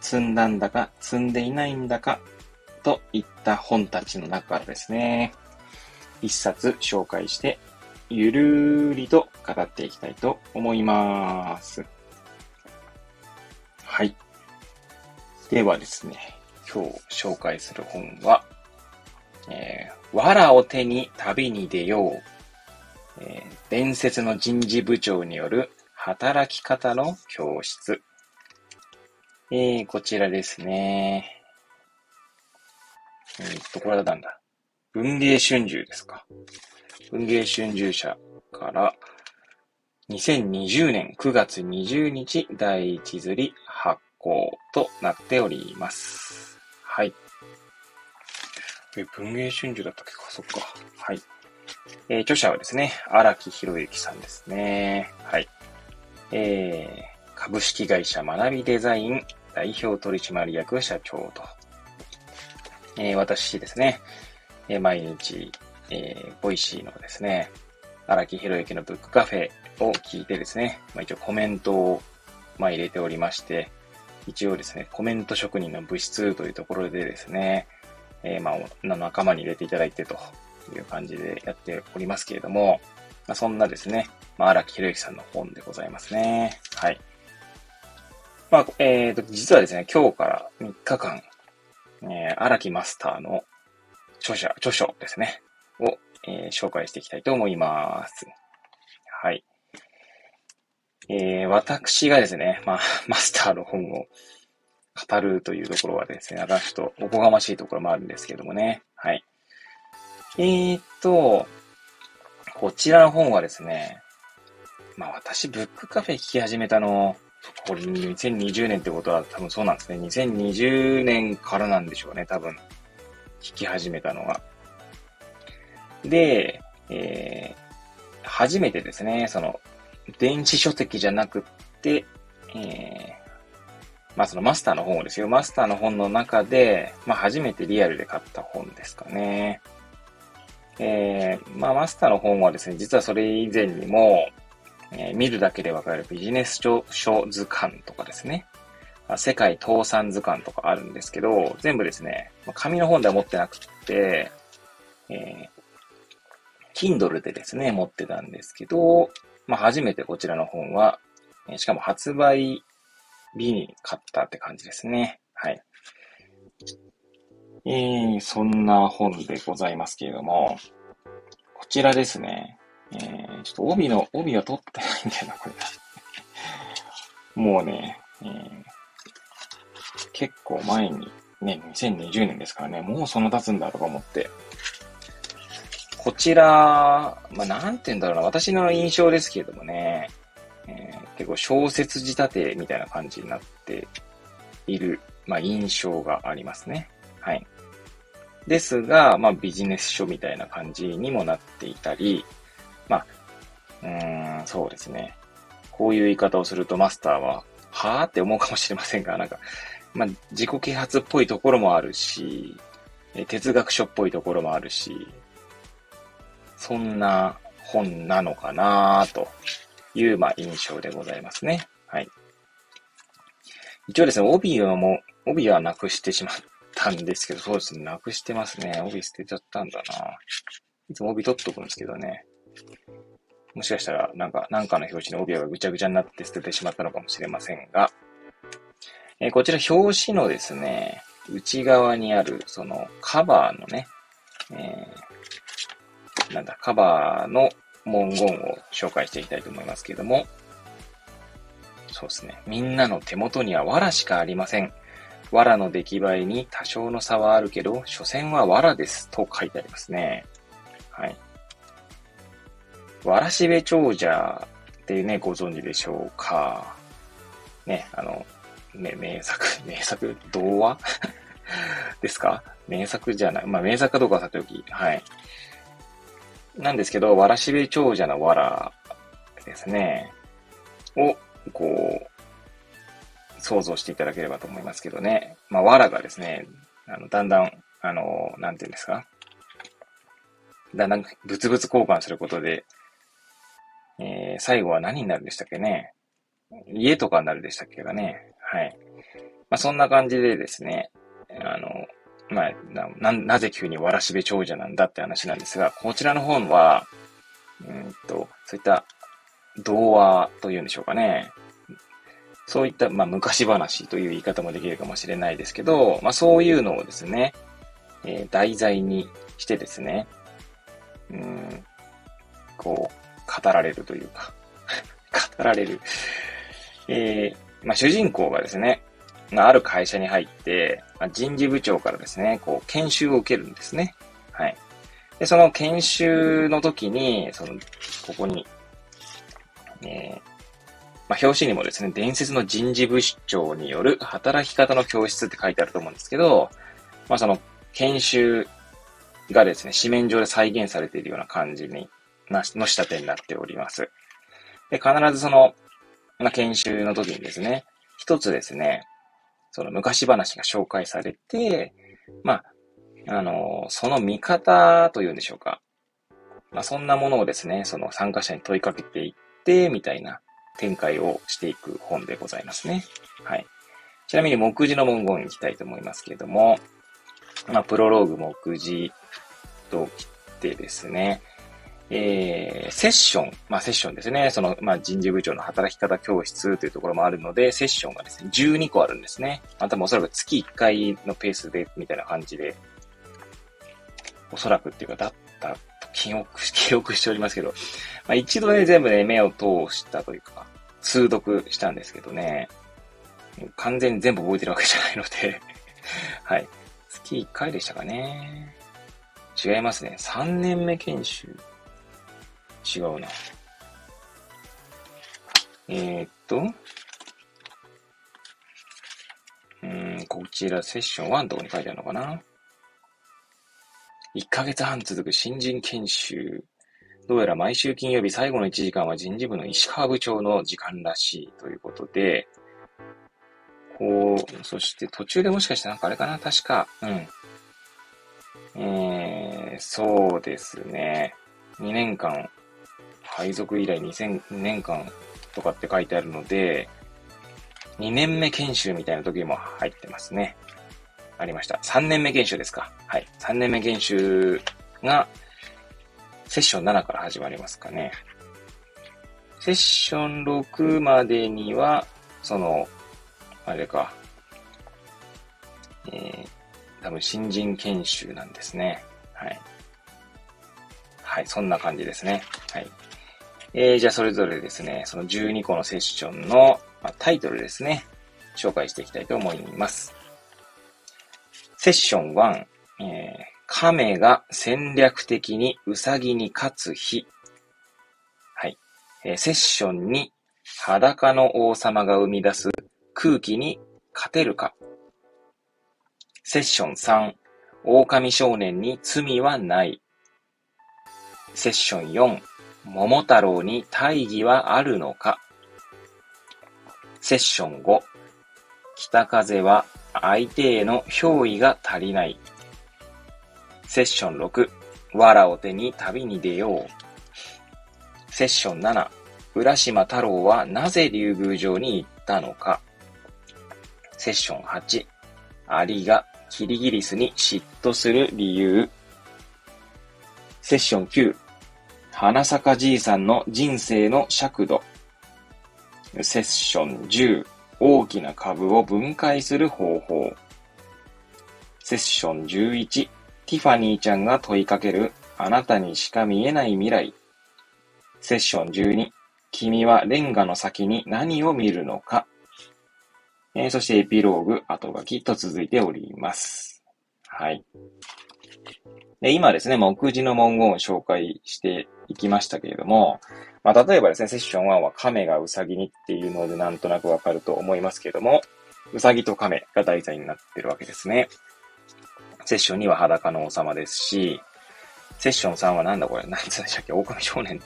積んだんだか積んでいないんだか、といった本たちの中からですね、一冊紹介してゆるーりと語っていきたいと思います。はい。ではですね、今日紹介する本は、えー、藁を手に旅に出よう。えー伝説の人事部長による働き方の教室。えー、こちらですね。えーっと、これはなんだ？文芸春秋ですか。文芸春秋社から2020年9月20日第一釣り発行となっております。はい。え、文芸春秋だったっけ？か、そっか。はい。えー著者はですね、荒木博行さんですね。はい。えー、株式会社学びデザイン代表取締役社長と。えー私ですね、えー毎日、えー、 Voicy のですね、荒木博行のブックカフェを聞いてですね、まあ、一応コメントを、まあ、入れておりまして、一応ですね、コメント職人の物質というところでですね、えーまあ、仲間に入れていただいてという感じでやっておりますけれども、まあ、そんなですね、まあ、荒木博之さんの本でございますね。はい。まあ、えーと、実はですね、今日から3日間、えー荒木マスターの著者、著書ですね、を、えー紹介していきたいと思います。はい。えー私がですね、まあ、マスターの本を語るというところはですね、あらちょっとおこがましいところもあるんですけどもね。はい。えーっと、こちらの本はですね、まあ私、ブックカフェ聞き始めたの、これ2020年ってことは多分そうなんですね。2020年からなんでしょうね、多分。聞き始めたのが。で、えー初めてですね、その、電子書籍じゃなくって、えーまあそのマスターの本をですよ。マスターの本の中で、まあ初めてリアルで買った本ですかね。えーまあマスターの本はですね、実はそれ以前にも、えー見るだけでわかるビジネス書書図鑑とかですね。世界倒産図鑑とかあるんですけど、全部ですね、紙の本では持ってなくて、えー Kindle でですね、持ってたんですけど、まあ初めてこちらの本は、しかも発売日に買ったって感じですね。はい。えー、そんな本でございますけれども、こちらですね。えー、ちょっと帯の、帯は取ってないんだよな、これ。もうね、えー結構前に、ね、2020年ですからね、もうそんな経つんだとか思って。こちら、まあ、なんて言うんだろうな、私の印象ですけれどもね、えー結構小説仕立てみたいな感じになっている、まあ、印象がありますね。はい。ですが、まあ、ビジネス書みたいな感じにもなっていたり、まあ、うーん、そうですね。こういう言い方をするとマスターは、はぁって思うかもしれませんが、なんか、まあ、自己啓発っぽいところもあるし、哲学書っぽいところもあるし、そんな本なのかなという、まあ、印象でございますね。はい。一応ですね、帯はもう、帯はなくしてしまったんですけど、そうですね、なくしてますね。帯捨てちゃったんだな。いつも帯取っとくんですけどね。もしかしたら、なんか、なんかの表紙の帯がぐちゃぐちゃになって捨ててしまったのかもしれませんが、えーこちら表紙のですね、内側にある、その、カバーのね、えーなんだ、カバーの文言を紹介していきたいと思いますけれども、そうですね。みんなの手元には藁しかありません。藁の出来栄えに多少の差はあるけど、所詮は藁です。と書いてありますね。はい。わらしべ長者ってね、ご存知でしょうか。ね、あの、ね、名作、名作、童話？ですか？名作じゃない。まあ、名作かどうかはさておき。はい。なんですけど、わらしべ長者のわらですね。を、こう、想像していただければと思いますけどね。まあ、わらがですね、あの、だんだん、あの、なんていうんですか？だんだん物々交換することで、えー、最後は何になるでしたっけね。家とかになるでしたっけかね。はい。まあ、そんな感じでですね、あの、まあ、な、なぜ急にわらしべ長者なんだって話なんですが、こちらの本は、うんと、そういった童話というんでしょうかね。そういった、まあ、昔話という言い方もできるかもしれないですけど、まあ、そういうのをですね、えー、題材にしてですね、うん、こう、語られるというか 語られる。えー、まあ、主人公がですね、まあ、ある会社に入って、まあ、人事部長からですね、こう、研修を受けるんですね。はい。で、その研修の時に、その、ここに、えー、まあ、表紙にもですね、伝説の人事部長による働き方の教室って書いてあると思うんですけど、まあ、その、研修がですね、紙面上で再現されているような感じに、な、の仕立てになっております。で、必ずその、まあ、研修の時にですね、一つですね、その昔話が紹介されて、まあ、あの、その見方というんでしょうか。まあ、そんなものをですね、その参加者に問いかけていって、みたいな展開をしていく本でございますね。はい。ちなみに目次の文言に行きたいと思いますけれども、まあ、プロローグ目次と切ってですね、えー、セッション、まあセッションですね。その、まあ人事部長の働き方教室というところもあるので、セッションがですね、12個あるんですね。またもおそらく月1回のペースで、みたいな感じで、おそらくっていうか、だったと記憶、記憶しておりますけど、まあ一度ね、全部ね、目を通したというか、通読したんですけどね、完全に全部覚えてるわけじゃないので はい。月1回でしたかね。違いますね。3年目研修。違うな。えー、っと、うん、こちらセッション1のとこに書いてあるのかな ?1 ヶ月半続く新人研修。どうやら毎週金曜日最後の1時間は人事部の石川部長の時間らしいということで、こう、そして途中でもしかしてなんかあれかな確か、うん。えー、そうですね。2年間配属以来2000年間とかって書いてあるので、2年目研修みたいな時も入ってますね。ありました。3年目研修ですか。はい。3年目研修が、セッション7から始まりますかね。セッション6までには、その、あれか、えー、多分新人研修なんですね。はい。はい、そんな感じですね。はい。えー、じゃあそれぞれですね、その12個のセッションの、まあ、タイトルですね、紹介していきたいと思います。セッション1、えー、亀が戦略的にウサギに勝つ日。はい。えー、セッション2、裸の王様が生み出す空気に勝てるか。セッション3、狼少年に罪はない。セッション4、桃太郎に大義はあるのか？セッション5北風は相手への憑依が足りない。セッション6藁を手に旅に出よう。セッション7浦島太郎はなぜ竜宮城に行ったのか？セッション8アリがキリギリスに嫉妬する理由。セッション9花坂じいさんの人生の尺度。セッション10、大きな株を分解する方法。セッション11、ティファニーちゃんが問いかける、あなたにしか見えない未来。セッション12、君はレンガの先に何を見るのか。えー、そしてエピローグ、後書きと続いております。はい。で、今ですね、目次の文言を紹介していきましたけれども、まあ、例えばですね、セッション1は亀がウサギにっていうのでなんとなくわかると思いますけれども、うさぎと亀が題材になってるわけですね。セッション2は裸の王様ですし、セッション3はなんだこれ、なんつうんでしたっけ、狼少年。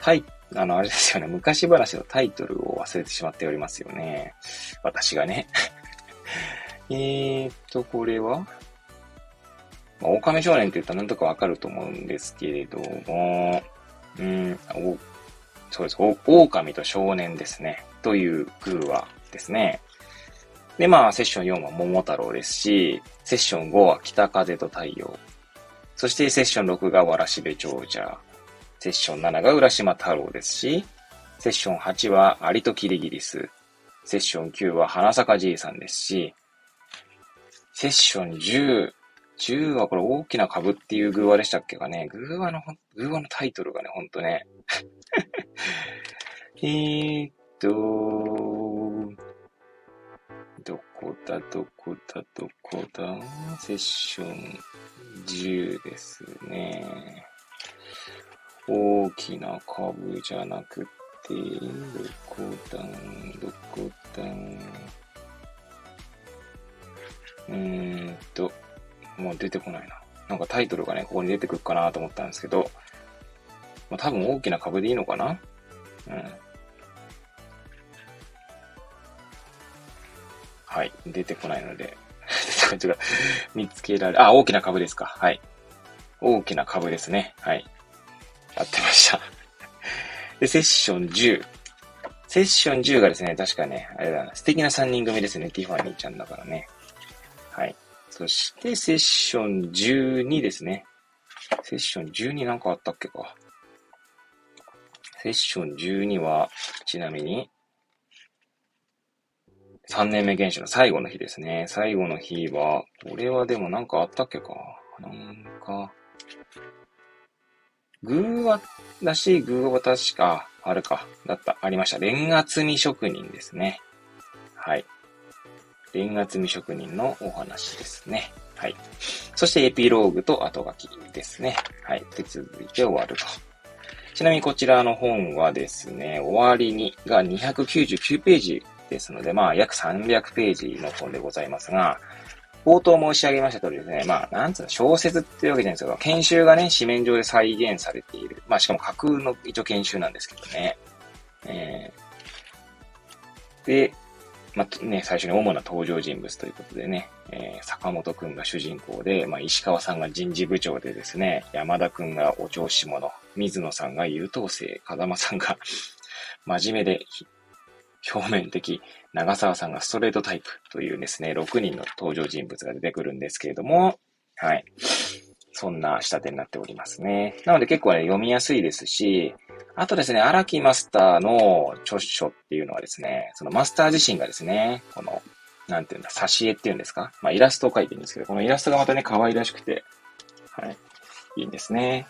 タイ、あの、あれですよね、昔話のタイトルを忘れてしまっておりますよね。私がね。えーっと、これは？まあ、狼少年って言ったらなんとかわかると思うんですけれども、うん、お、そうです。お、狼と少年ですね。という偶話ですね。で、まあ、セッション4は桃太郎ですし、セッション5は北風と太陽。そしてセッション6がわらしべ長者。セッション7が浦島太郎ですし、セッション8はアリとキリギリス。セッション9は花坂じいさんですし、セッション10、10はこれ大きな株っていう偶話でしたっけかね。偶話の、偶話のタイトルがね、ほんとね。えーっと、どこだ、どこだ、どこだ、セッション10ですね。大きな株じゃなくて、どこだ、どこだ、うーん、出てこないな。なんかタイトルがね、ここに出てくるかなと思ったんですけど、まあ、多分大きな株でいいのかな？うん。はい。出てこないので、違う。見つけられ、あ、大きな株ですか。はい。大きな株ですね。はい。やってましたで、セッション10。セッション10がですね、確かね、あれだな、素敵な3人組ですね。ティファニーちゃんだからね。はい。そして、セッション12ですね。セッション12なんかあったっけか。セッション12は、ちなみに、3年目原始の最後の日ですね。最後の日は、これはでもなんかあったっけか。なんか、偶話らしい偶話確か、あるか。だった。ありました。レンガ積み職人ですね。はい。レンガ積み職人のお話ですね。はい。そしてエピローグと後書きですね。はい。で、続いて終わると。ちなみにこちらの本はですね、終わりにが299ページですので、まあ、約300ページの本でございますが、冒頭申し上げました通りですね、まあ、なんつうの、小説っていうわけじゃないんですけど、研修がね、紙面上で再現されている。まあ、しかも架空の一応研修なんですけどね。えー、で、まあ、ね、最初に主な登場人物ということでね、えー、坂本くんが主人公で、まあ、石川さんが人事部長でですね、山田くんがお調子者、水野さんが優等生、風間さんが 真面目で表面的、長澤さんがストレートタイプというですね、6人の登場人物が出てくるんですけれども、はい。そんな仕立てになっておりますね。なので結構ね、読みやすいですし、あとですね、荒木マスターの著書っていうのはですね、そのマスター自身がですね、この、なんていうんだ、挿絵っていうんですか？まあイラストを描いてるんですけど、このイラストがまたね、可愛らしくて、はい、いいんですね。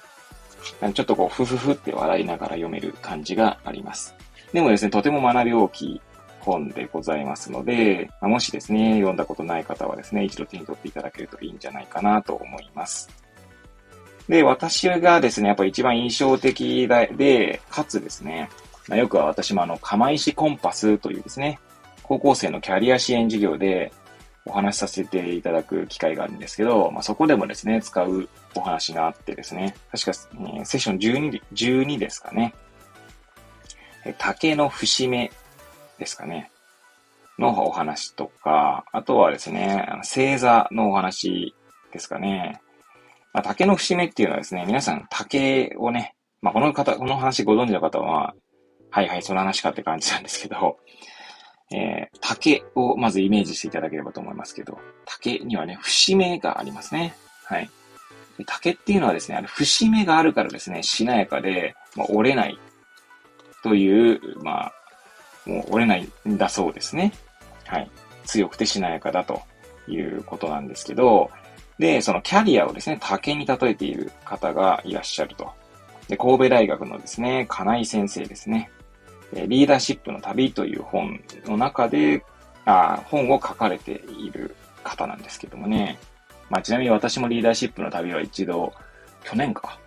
ちょっとこう、ふふふって笑いながら読める感じがあります。でもですね、とても学び大きい本でございますので、もしですね、読んだことない方はですね、一度手に取っていただけるといいんじゃないかなと思います。で、私がですね、やっぱ一番印象的で、かつですね、まあ、よくは私もあの、釜石コンパスというですね、高校生のキャリア支援事業でお話しさせていただく機会があるんですけど、まあ、そこでもですね、使うお話があってですね、確か、えー、セッション12、12ですかね。竹の節目ですかね。のお話とか、あとはですね、星座のお話ですかね。まあ、竹の節目っていうのはですね、皆さん竹をね、まあ、この方、この話ご存知の方は、はいはい、その話かって感じなんですけど、えー、竹をまずイメージしていただければと思いますけど、竹にはね、節目がありますね。はい。竹っていうのはですね、あの節目があるからですね、しなやかで、まあ、折れないという、まあ、もう折れないんだそうですね。はい。強くてしなやかだということなんですけど、で、そのキャリアをですね、竹に例えている方がいらっしゃると。で、神戸大学のですね、金井先生ですね。リーダーシップの旅という本の中で、あ本を書かれている方なんですけどもね。まあ、ちなみに私もリーダーシップの旅は一度、去年か。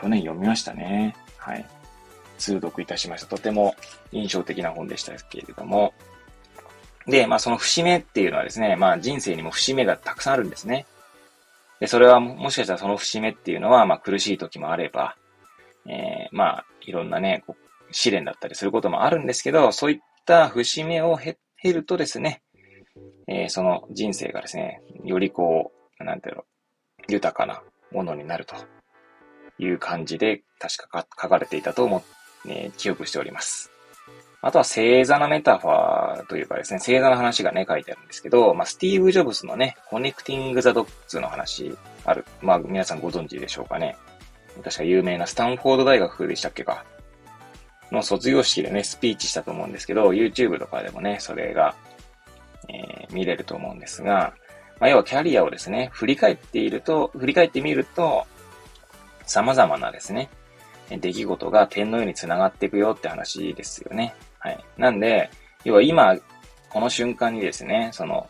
去年読みましたね。はい。通読いたしました。とても印象的な本でしたけれども、で、まあその節目っていうのはですね、まあ人生にも節目がたくさんあるんですね。で、それはもしかしたらその節目っていうのは、まあ苦しい時もあれば、えー、まあいろんなね、試練だったりすることもあるんですけど、そういった節目を経るとですね、えー、その人生がですね、よりこう、なんていうの、豊かなものになるという感じで、確か書かれていたと思って、えー、記憶しております。あとは星座のメタファーというかですね、星座の話がね、書いてあるんですけど、まあ、スティーブ・ジョブズのね、 connecting the dots の話ある。まあ、皆さんご存知でしょうかね。確か有名なスタンフォード大学でしたっけか。の卒業式でね、スピーチしたと思うんですけど、YouTube とかでもね、それが、えー、見れると思うんですが、まあ、要はキャリアをですね、振り返っていると、振り返ってみると、様々なですね、出来事が点のように繋がっていくよって話ですよね。はい。なんで、要は今、この瞬間にですね、その、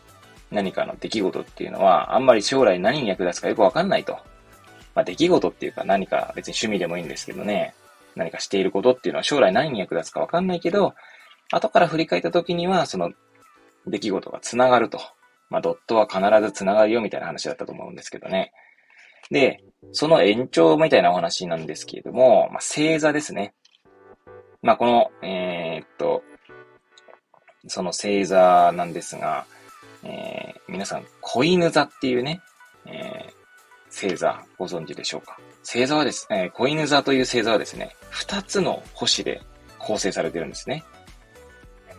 何かの出来事っていうのは、あんまり将来何に役立つかよくわかんないと。まあ、出来事っていうか何か別に趣味でもいいんですけどね、何かしていることっていうのは将来何に役立つかわかんないけど、後から振り返った時には、その出来事が繋がると。まあ、ドットは必ず繋がるよみたいな話だったと思うんですけどね。で、その延長みたいなお話なんですけれども、まあ、星座ですね。まあ、この、えー、っと、その星座なんですが、えー、皆さん、子犬座っていうね、えー、星座ご存知でしょうか？星座はですね、子犬座という星座はですね、二つの星で構成されてるんですね。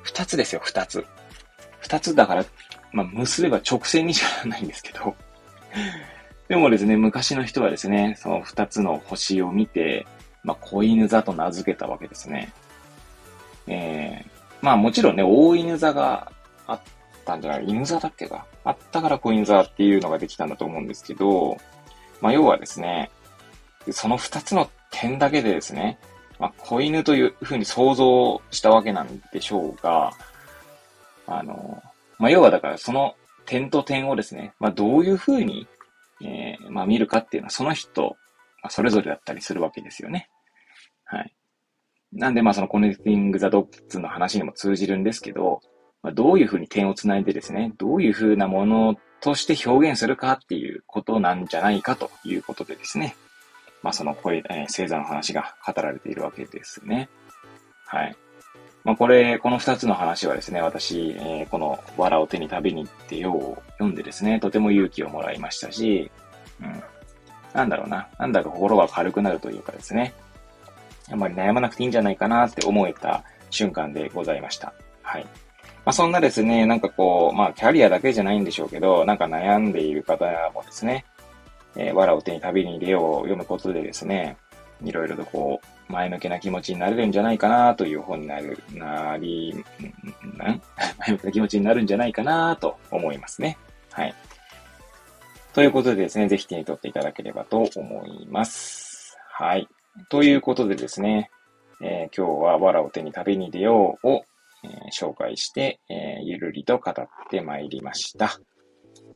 二つですよ、二つ。二つだから、まあ、結べば直線にしかないんですけどでもですね、昔の人はですね、その二つの星を見て、まあ、子犬座と名付けたわけですね。えー、まあもちろんね、大犬座があったんじゃない犬座だっけかあったから子犬座っていうのができたんだと思うんですけど、まあ要はですね、その二つの点だけでですね、まあ、子犬というふうに想像したわけなんでしょうが、あの、まあ、要はだからその点と点をですね、まあ、どういうふうに、えー、まあ、見るかっていうのはその人、まあ、それぞれだったりするわけですよね。はい。なんで、まあ、そのコネクティング・ザ・ドッツの話にも通じるんですけど、まあ、どういうふうに点をつないでですね、どういうふうなものとして表現するかっていうことなんじゃないかということでですね、まあ、その声、えー、星座の話が語られているわけですね。はい。まあ、これ、この二つの話はですね、私、えー、この、藁を手に旅に行ってよを読んでですね、とても勇気をもらいましたし、うん。なんだろうな。なんだか心が軽くなるというかですね。あんまり悩まなくていいんじゃないかなって思えた瞬間でございました。はい。まあ、そんなですね、なんかこう、まあ、キャリアだけじゃないんでしょうけど、なんか悩んでいる方もですね、えー、藁を手に旅に出ようを読むことでですね、いろいろとこう、前向きな気持ちになれるんじゃないかなという本になる、なり、ん前向きな気持ちになるんじゃないかなと思いますね。はい。ということでですね、ぜひ手に取っていただければと思います。はい。ということでですね、えー、今日は藁を手に旅に出ようを、えー、紹介して、えー、ゆるりと語ってまいりました。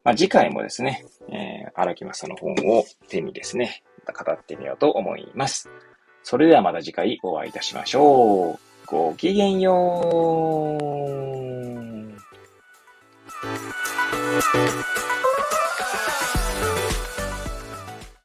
まあ、次回もですね、えー、荒木正の本を手にですね、ま語ってみようと思います。それではまた次回お会いいたしましょう。ごきげんよう。